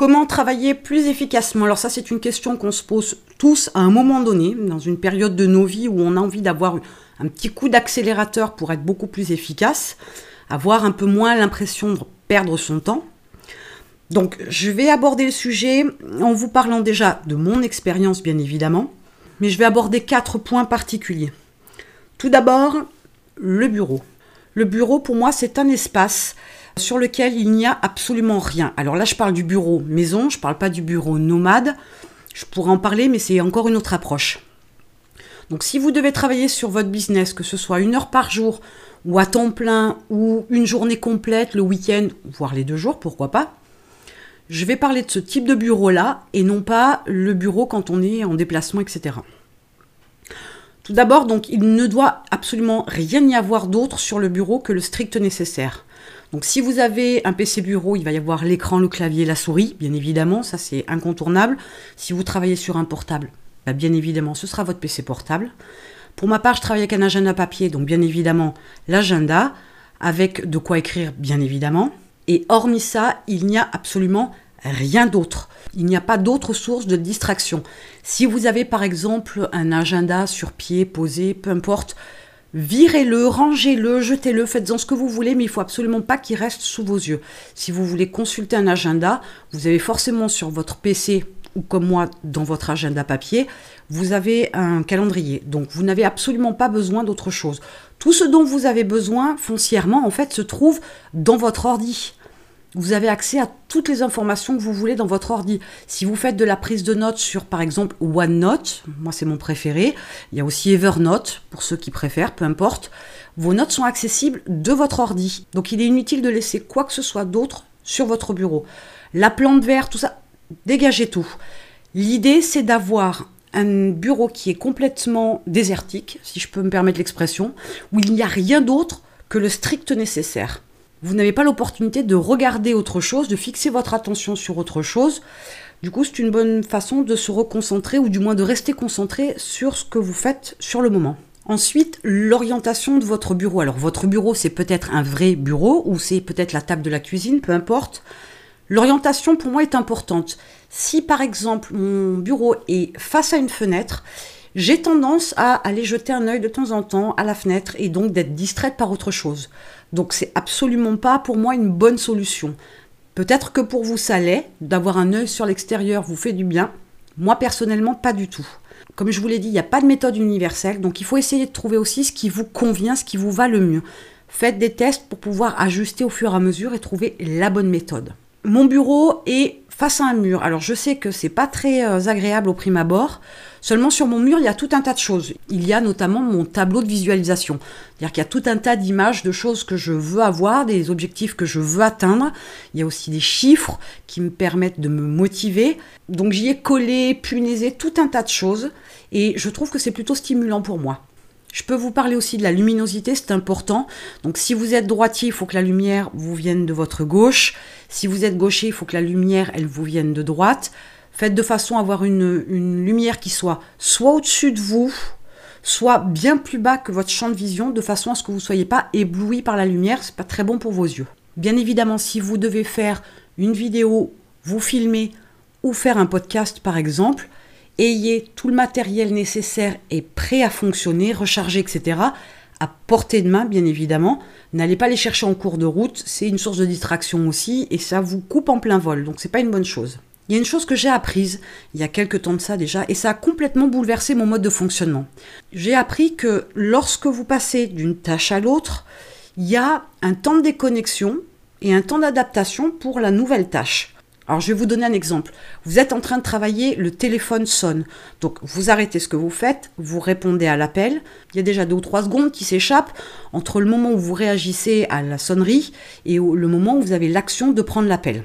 Comment travailler plus efficacement? Alors ça, c'est une question qu'on se pose tous à un moment donné, dans une période de nos vies où on a envie d'avoir un petit coup d'accélérateur pour être beaucoup plus efficace, avoir un peu moins l'impression de perdre son temps. Donc, je vais aborder le sujet en vous parlant déjà de mon expérience, bien évidemment, mais je vais aborder quatre points particuliers. Tout d'abord, le bureau. Le bureau, pour moi, c'est un espace sur lequel il n'y a absolument rien. Alors là, je parle du bureau maison, je ne parle pas du bureau nomade. Je pourrais en parler, mais c'est encore une autre approche. Donc si vous devez travailler sur votre business, que ce soit une heure par jour, ou à temps plein, ou une journée complète, le week-end, voire les deux jours, pourquoi pas, je vais parler de ce type de bureau-là, et non pas le bureau quand on est en déplacement, etc. Tout d'abord, donc, il ne doit absolument rien y avoir d'autre sur le bureau que le strict nécessaire. Donc si vous avez un PC bureau, il va y avoir l'écran, le clavier, la souris, bien évidemment, ça c'est incontournable. Si vous travaillez sur un portable, bah, bien évidemment, ce sera votre PC portable. Pour ma part, je travaille avec un agenda papier, donc bien évidemment l'agenda, avec de quoi écrire, bien évidemment. Et hormis ça, il n'y a absolument rien d'autre. Il n'y a pas d'autre source de distraction. Si vous avez par exemple un agenda sur pied, posé, peu importe, Virez-le, rangez-le, jetez-le, faites-en ce que vous voulez, mais il faut absolument pas qu'il reste sous vos yeux. Si vous voulez consulter un agenda, vous avez forcément sur votre PC ou comme moi dans votre agenda papier, vous avez un calendrier. Donc vous n'avez absolument pas besoin d'autre chose. Tout ce dont vous avez besoin foncièrement, en fait, se trouve dans votre ordi. Vous avez accès à toutes les informations que vous voulez dans votre ordi. Si vous faites de la prise de notes sur, par exemple, OneNote, moi c'est mon préféré, il y a aussi Evernote, pour ceux qui préfèrent, peu importe, vos notes sont accessibles de votre ordi. Donc il est inutile de laisser quoi que ce soit d'autre sur votre bureau. La plante verte, tout ça, dégagez tout. L'idée, c'est d'avoir un bureau qui est complètement désertique, si je peux me permettre l'expression, où il n'y a rien d'autre que le strict nécessaire vous n'avez pas l'opportunité de regarder autre chose, de fixer votre attention sur autre chose. Du coup, c'est une bonne façon de se reconcentrer ou du moins de rester concentré sur ce que vous faites sur le moment. Ensuite, l'orientation de votre bureau. Alors, votre bureau, c'est peut-être un vrai bureau ou c'est peut-être la table de la cuisine, peu importe. L'orientation, pour moi, est importante. Si, par exemple, mon bureau est face à une fenêtre, j'ai tendance à aller jeter un œil de temps en temps à la fenêtre et donc d'être distraite par autre chose. Donc c'est absolument pas pour moi une bonne solution. Peut-être que pour vous ça l'est, d'avoir un œil sur l'extérieur vous fait du bien. Moi personnellement pas du tout. Comme je vous l'ai dit, il n'y a pas de méthode universelle, donc il faut essayer de trouver aussi ce qui vous convient, ce qui vous va le mieux. Faites des tests pour pouvoir ajuster au fur et à mesure et trouver la bonne méthode. Mon bureau est face à un mur. Alors je sais que c'est pas très euh, agréable au prime abord. Seulement sur mon mur, il y a tout un tas de choses. Il y a notamment mon tableau de visualisation. C'est-à-dire qu'il y a tout un tas d'images, de choses que je veux avoir, des objectifs que je veux atteindre. Il y a aussi des chiffres qui me permettent de me motiver. Donc j'y ai collé, punaisé tout un tas de choses. Et je trouve que c'est plutôt stimulant pour moi. Je peux vous parler aussi de la luminosité, c'est important. Donc si vous êtes droitier, il faut que la lumière vous vienne de votre gauche. Si vous êtes gaucher, il faut que la lumière, elle vous vienne de droite. Faites de façon à avoir une, lumière qui soit soit au-dessus de vous, soit bien plus bas que votre champ de vision, de façon à ce que vous ne soyez pas ébloui par la lumière. C'est pas très bon pour vos yeux. Bien évidemment, si vous devez faire une vidéo, vous filmer ou faire un podcast par exemple, ayez tout le matériel nécessaire et prêt à fonctionner, recharger, etc. à portée de main, bien évidemment. N'allez pas les chercher en cours de route, c'est une source de distraction aussi et ça vous coupe en plein vol, donc c'est pas une bonne chose. Il y a une chose que j'ai apprise il y a quelques temps de ça déjà, et ça a complètement bouleversé mon mode de fonctionnement. J'ai appris que lorsque vous passez d'une tâche à l'autre, il y a un temps de déconnexion et un temps d'adaptation pour la nouvelle tâche. Alors je vais vous donner un exemple. Vous êtes en train de travailler, le téléphone sonne. Donc vous arrêtez ce que vous faites, vous répondez à l'appel. Il y a déjà deux ou trois secondes qui s'échappent entre le moment où vous réagissez à la sonnerie et le moment où vous avez l'action de prendre l'appel.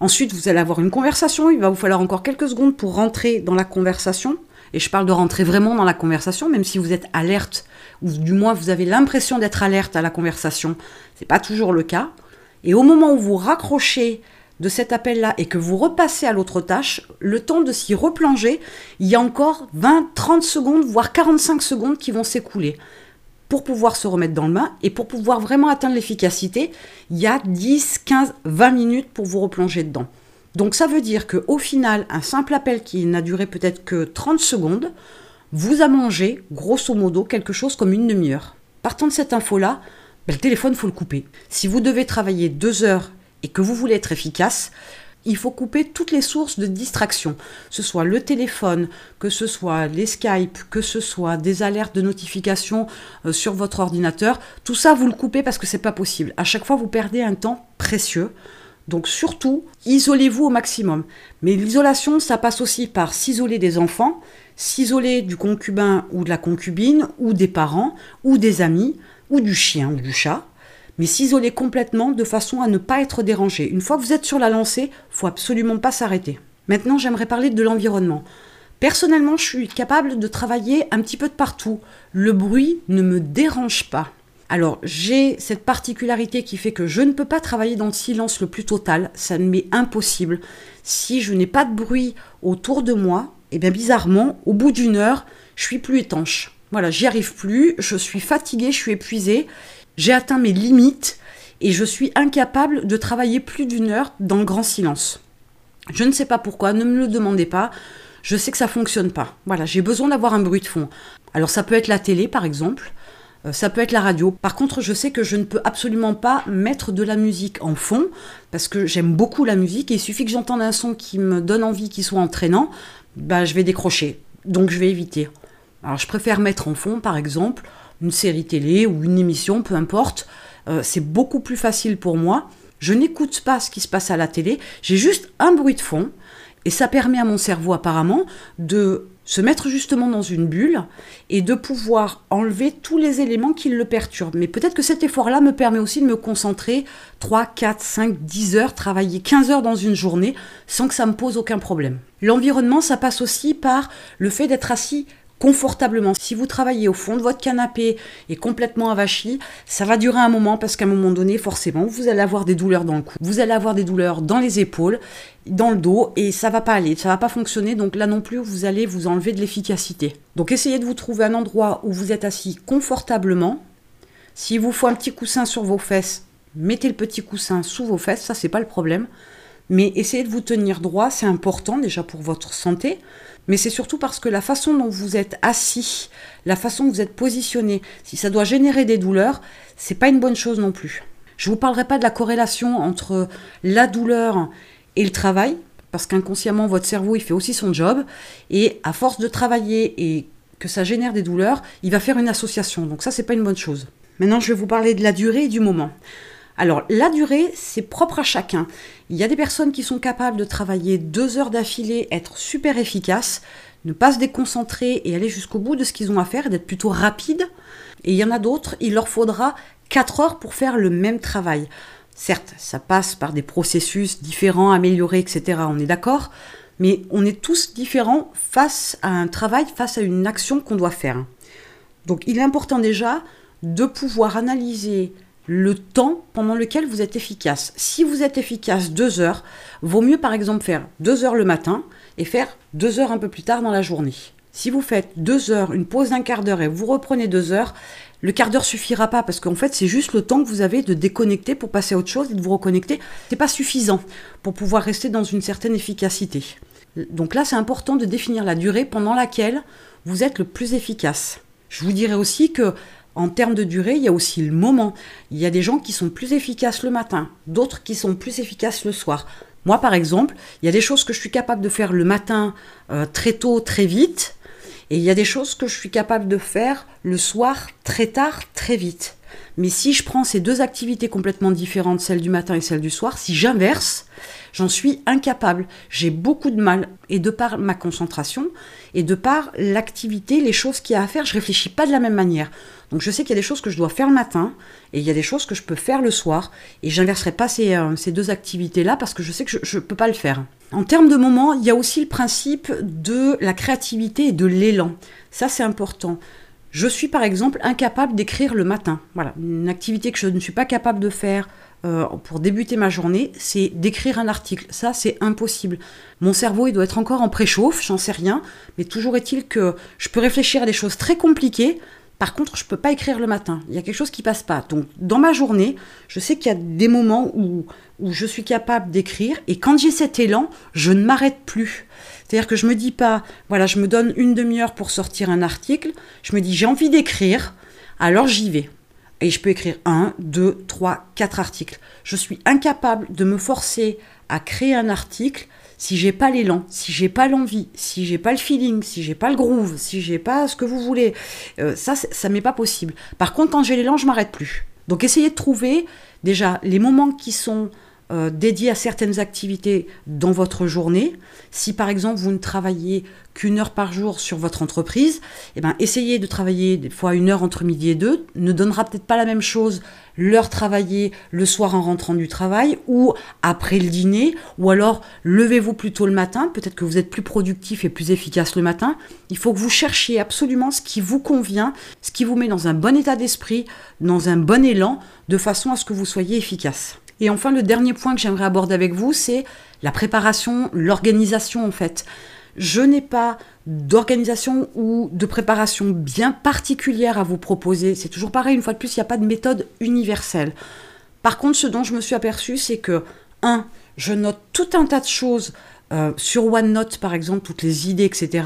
Ensuite, vous allez avoir une conversation. Il va vous falloir encore quelques secondes pour rentrer dans la conversation. Et je parle de rentrer vraiment dans la conversation, même si vous êtes alerte, ou du moins vous avez l'impression d'être alerte à la conversation. Ce n'est pas toujours le cas. Et au moment où vous raccrochez de cet appel-là et que vous repassez à l'autre tâche, le temps de s'y replonger, il y a encore 20, 30 secondes, voire 45 secondes qui vont s'écouler pour pouvoir se remettre dans le bain et pour pouvoir vraiment atteindre l'efficacité, il y a 10, 15, 20 minutes pour vous replonger dedans. Donc ça veut dire qu'au final, un simple appel qui n'a duré peut-être que 30 secondes, vous a mangé, grosso modo, quelque chose comme une demi-heure. Partant de cette info-là, ben, le téléphone, faut le couper. Si vous devez travailler deux heures et que vous voulez être efficace, il faut couper toutes les sources de distraction, que ce soit le téléphone, que ce soit les Skype, que ce soit des alertes de notification euh, sur votre ordinateur. Tout ça, vous le coupez parce que c'est pas possible. À chaque fois, vous perdez un temps précieux. Donc surtout, isolez-vous au maximum. Mais l'isolation, ça passe aussi par s'isoler des enfants, s'isoler du concubin ou de la concubine, ou des parents, ou des amis, ou du chien ou du chat mais s'isoler complètement de façon à ne pas être dérangé. Une fois que vous êtes sur la lancée, faut absolument pas s'arrêter. Maintenant, j'aimerais parler de l'environnement. Personnellement, je suis capable de travailler un petit peu de partout. Le bruit ne me dérange pas. Alors, j'ai cette particularité qui fait que je ne peux pas travailler dans le silence le plus total, ça m'est impossible. Si je n'ai pas de bruit autour de moi, et eh bien bizarrement, au bout d'une heure, je suis plus étanche. Voilà, j'y arrive plus, je suis fatiguée, je suis épuisée j'ai atteint mes limites et je suis incapable de travailler plus d'une heure dans le grand silence. Je ne sais pas pourquoi, ne me le demandez pas. Je sais que ça fonctionne pas. Voilà, j'ai besoin d'avoir un bruit de fond. Alors ça peut être la télé par exemple, euh, ça peut être la radio. Par contre, je sais que je ne peux absolument pas mettre de la musique en fond parce que j'aime beaucoup la musique et il suffit que j'entende un son qui me donne envie, qui soit entraînant, bah je vais décrocher. Donc je vais éviter. Alors je préfère mettre en fond par exemple une série télé ou une émission, peu importe. Euh, c'est beaucoup plus facile pour moi. Je n'écoute pas ce qui se passe à la télé, j'ai juste un bruit de fond et ça permet à mon cerveau apparemment de se mettre justement dans une bulle et de pouvoir enlever tous les éléments qui le perturbent. Mais peut-être que cet effort-là me permet aussi de me concentrer 3, 4, 5, 10 heures, travailler 15 heures dans une journée sans que ça me pose aucun problème. L'environnement, ça passe aussi par le fait d'être assis confortablement. Si vous travaillez au fond de votre canapé et complètement avachi, ça va durer un moment parce qu'à un moment donné, forcément, vous allez avoir des douleurs dans le cou, vous allez avoir des douleurs dans les épaules, dans le dos et ça va pas aller, ça va pas fonctionner. Donc là non plus, vous allez vous enlever de l'efficacité. Donc essayez de vous trouver un endroit où vous êtes assis confortablement. S'il vous faut un petit coussin sur vos fesses, mettez le petit coussin sous vos fesses, ça c'est pas le problème. Mais essayez de vous tenir droit, c'est important déjà pour votre santé mais c'est surtout parce que la façon dont vous êtes assis, la façon dont vous êtes positionné, si ça doit générer des douleurs, c'est pas une bonne chose non plus. Je vous parlerai pas de la corrélation entre la douleur et le travail, parce qu'inconsciemment votre cerveau il fait aussi son job, et à force de travailler et que ça génère des douleurs, il va faire une association. Donc ça c'est pas une bonne chose. Maintenant je vais vous parler de la durée et du moment. Alors la durée, c'est propre à chacun. Il y a des personnes qui sont capables de travailler deux heures d'affilée, être super efficaces, ne pas se déconcentrer et aller jusqu'au bout de ce qu'ils ont à faire d'être plutôt rapides. Et il y en a d'autres, il leur faudra quatre heures pour faire le même travail. Certes, ça passe par des processus différents, améliorés, etc. On est d'accord, mais on est tous différents face à un travail, face à une action qu'on doit faire. Donc il est important déjà de pouvoir analyser le temps pendant lequel vous êtes efficace. Si vous êtes efficace deux heures, vaut mieux par exemple faire deux heures le matin et faire deux heures un peu plus tard dans la journée. Si vous faites deux heures, une pause d'un quart d'heure et vous reprenez deux heures, le quart d'heure suffira pas parce qu'en fait c'est juste le temps que vous avez de déconnecter pour passer à autre chose et de vous reconnecter. C'est pas suffisant pour pouvoir rester dans une certaine efficacité. Donc là c'est important de définir la durée pendant laquelle vous êtes le plus efficace. Je vous dirais aussi que en termes de durée, il y a aussi le moment. Il y a des gens qui sont plus efficaces le matin, d'autres qui sont plus efficaces le soir. Moi, par exemple, il y a des choses que je suis capable de faire le matin euh, très tôt, très vite, et il y a des choses que je suis capable de faire le soir très tard, très vite. Mais si je prends ces deux activités complètement différentes, celle du matin et celle du soir, si j'inverse, j'en suis incapable. J'ai beaucoup de mal. Et de par ma concentration, et de par l'activité, les choses qu'il y a à faire, je réfléchis pas de la même manière. Donc je sais qu'il y a des choses que je dois faire le matin, et il y a des choses que je peux faire le soir, et j'inverserai pas ces, euh, ces deux activités-là parce que je sais que je ne peux pas le faire. En termes de moment, il y a aussi le principe de la créativité et de l'élan. Ça, c'est important. Je suis par exemple incapable d'écrire le matin. Voilà, une activité que je ne suis pas capable de faire euh, pour débuter ma journée, c'est d'écrire un article. Ça, c'est impossible. Mon cerveau, il doit être encore en préchauffe, j'en sais rien, mais toujours est-il que je peux réfléchir à des choses très compliquées Par contre, je ne peux pas écrire le matin. Il y a quelque chose qui passe pas. Donc, dans ma journée, je sais qu'il y a des moments où, où je suis capable d'écrire. Et quand j'ai cet élan, je ne m'arrête plus. C'est-à-dire que je me dis pas, voilà, je me donne une demi-heure pour sortir un article. Je me dis, j'ai envie d'écrire, alors j'y vais. Et je peux écrire un, deux, trois, quatre articles. Je suis incapable de me forcer à créer un article si j'ai pas l'élan, si j'ai pas l'envie, si j'ai pas le feeling, si j'ai pas le groove, si j'ai pas ce que vous voulez, euh, ça, ça m'est pas possible. Par contre, quand j'ai l'élan, je m'arrête plus. Donc, essayez de trouver déjà les moments qui sont euh, dédiés à certaines activités dans votre journée. Si par exemple vous ne travaillez qu'une heure par jour sur votre entreprise, eh ben, essayez de travailler des fois une heure entre midi et deux. Ne donnera peut-être pas la même chose l'heure travaillée le soir en rentrant du travail ou après le dîner, ou alors levez-vous plus tôt le matin. Peut-être que vous êtes plus productif et plus efficace le matin. Il faut que vous cherchiez absolument ce qui vous convient, ce qui vous met dans un bon état d'esprit, dans un bon élan, de façon à ce que vous soyez efficace. Et enfin, le dernier point que j'aimerais aborder avec vous, c'est la préparation, l'organisation en fait. Je n'ai pas d'organisation ou de préparation bien particulière à vous proposer. C'est toujours pareil, une fois de plus, il n'y a pas de méthode universelle. Par contre, ce dont je me suis aperçue, c'est que, un, je note tout un tas de choses euh, sur OneNote, par exemple, toutes les idées, etc.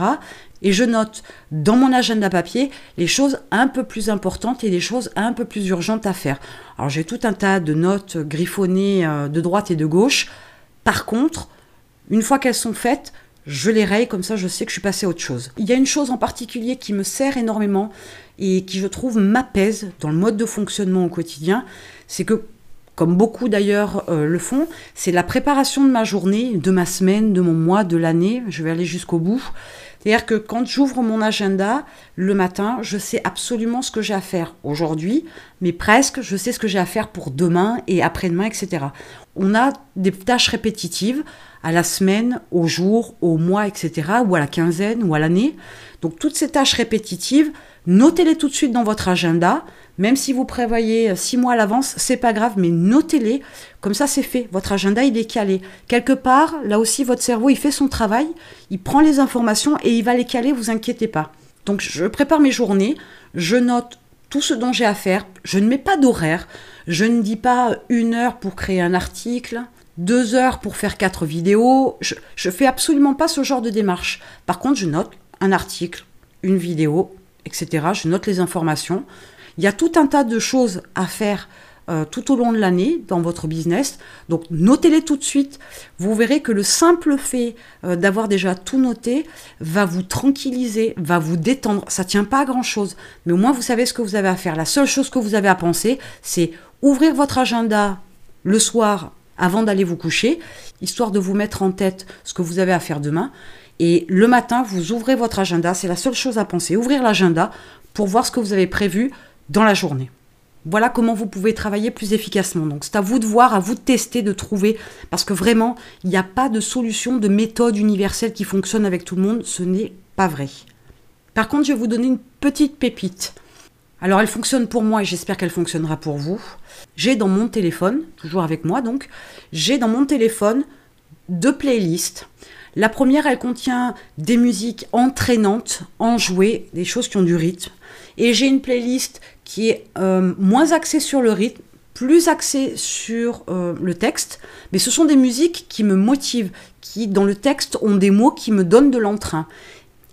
Et je note dans mon agenda papier les choses un peu plus importantes et les choses un peu plus urgentes à faire. Alors j'ai tout un tas de notes griffonnées euh, de droite et de gauche. Par contre, une fois qu'elles sont faites, je les raye, comme ça je sais que je suis passé à autre chose. Il y a une chose en particulier qui me sert énormément et qui je trouve m'apaise dans le mode de fonctionnement au quotidien, c'est que comme beaucoup d'ailleurs euh, le font, c'est la préparation de ma journée, de ma semaine, de mon mois, de l'année. Je vais aller jusqu'au bout. C'est-à-dire que quand j'ouvre mon agenda le matin, je sais absolument ce que j'ai à faire aujourd'hui, mais presque je sais ce que j'ai à faire pour demain et après-demain, etc. On a des tâches répétitives à la semaine, au jour, au mois, etc., ou à la quinzaine, ou à l'année. Donc toutes ces tâches répétitives, notez-les tout de suite dans votre agenda. Même si vous prévoyez six mois à l'avance, c'est pas grave, mais notez-les. Comme ça, c'est fait. Votre agenda, il est calé. Quelque part, là aussi, votre cerveau, il fait son travail. Il prend les informations et il va les caler, vous inquiétez pas. Donc, je prépare mes journées. Je note tout ce dont j'ai à faire. Je ne mets pas d'horaire. Je ne dis pas une heure pour créer un article, deux heures pour faire quatre vidéos. Je, je fais absolument pas ce genre de démarche. Par contre, je note un article, une vidéo, etc. Je note les informations. Il y a tout un tas de choses à faire euh, tout au long de l'année dans votre business. Donc notez-les tout de suite. Vous verrez que le simple fait euh, d'avoir déjà tout noté va vous tranquilliser, va vous détendre. Ça tient pas à grand-chose, mais au moins vous savez ce que vous avez à faire. La seule chose que vous avez à penser, c'est ouvrir votre agenda le soir avant d'aller vous coucher, histoire de vous mettre en tête ce que vous avez à faire demain. Et le matin, vous ouvrez votre agenda, c'est la seule chose à penser. Ouvrir l'agenda pour voir ce que vous avez prévu dans la journée. Voilà comment vous pouvez travailler plus efficacement. Donc c'est à vous de voir, à vous de tester, de trouver, parce que vraiment, il n'y a pas de solution, de méthode universelle qui fonctionne avec tout le monde. Ce n'est pas vrai. Par contre, je vais vous donner une petite pépite. Alors elle fonctionne pour moi et j'espère qu'elle fonctionnera pour vous. J'ai dans mon téléphone, toujours avec moi donc, j'ai dans mon téléphone deux playlists. La première, elle contient des musiques entraînantes, enjouées, des choses qui ont du rythme. Et j'ai une playlist qui est euh, moins axée sur le rythme, plus axée sur euh, le texte, mais ce sont des musiques qui me motivent, qui dans le texte ont des mots qui me donnent de l'entrain.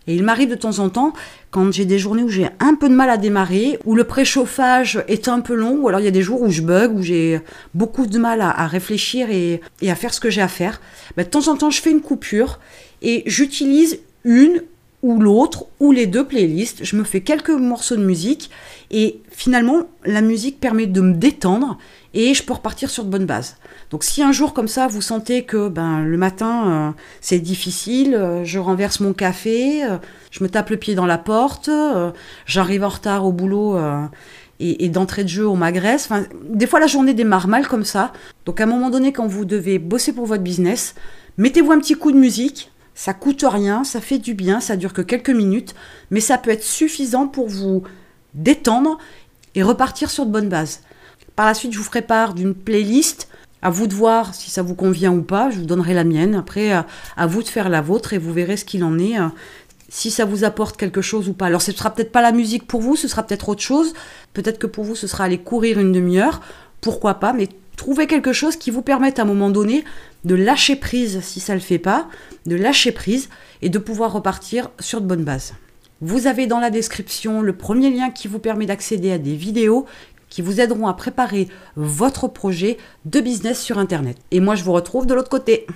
Et il m'arrive de temps en temps, quand j'ai des journées où j'ai un peu de mal à démarrer, où le préchauffage est un peu long, ou alors il y a des jours où je bug, où j'ai beaucoup de mal à, réfléchir et, à faire ce que j'ai à faire, bah, de temps en temps je fais une coupure et j'utilise une ou l'autre ou les deux playlists. Je me fais quelques morceaux de musique et finalement la musique permet de me détendre et je peux repartir sur de bonnes bases. Donc si un jour comme ça vous sentez que ben le matin euh, c'est difficile, euh, je renverse mon café, euh, je me tape le pied dans la porte, j'arrive en retard au boulot et, d'entrée de jeu on m'agresse. Des fois la journée démarre mal comme ça. Donc à un moment donné quand vous devez bosser pour votre business, mettez-vous un petit coup de musique ça coûte rien, ça fait du bien, ça dure que quelques minutes, mais ça peut être suffisant pour vous détendre et repartir sur de bonnes bases. Par la suite, je vous ferai part d'une playlist. À vous de voir si ça vous convient ou pas. Je vous donnerai la mienne. Après, à vous de faire la vôtre et vous verrez ce qu'il en est. si ça vous apporte quelque chose ou pas. Alors ce sera peut-être pas la musique pour vous, ce sera peut-être autre chose. Peut-être que pour vous ce sera aller courir une demi-heure, pourquoi pas, mais trouvez quelque chose qui vous permette à un moment donné de lâcher prise si ça ne le fait pas, de lâcher prise et de pouvoir repartir sur de bonnes bases. Vous avez dans la description le premier lien qui vous permet d'accéder à des vidéos qui vous aideront à préparer votre projet de business sur Internet. Et moi, je vous retrouve de l'autre côté.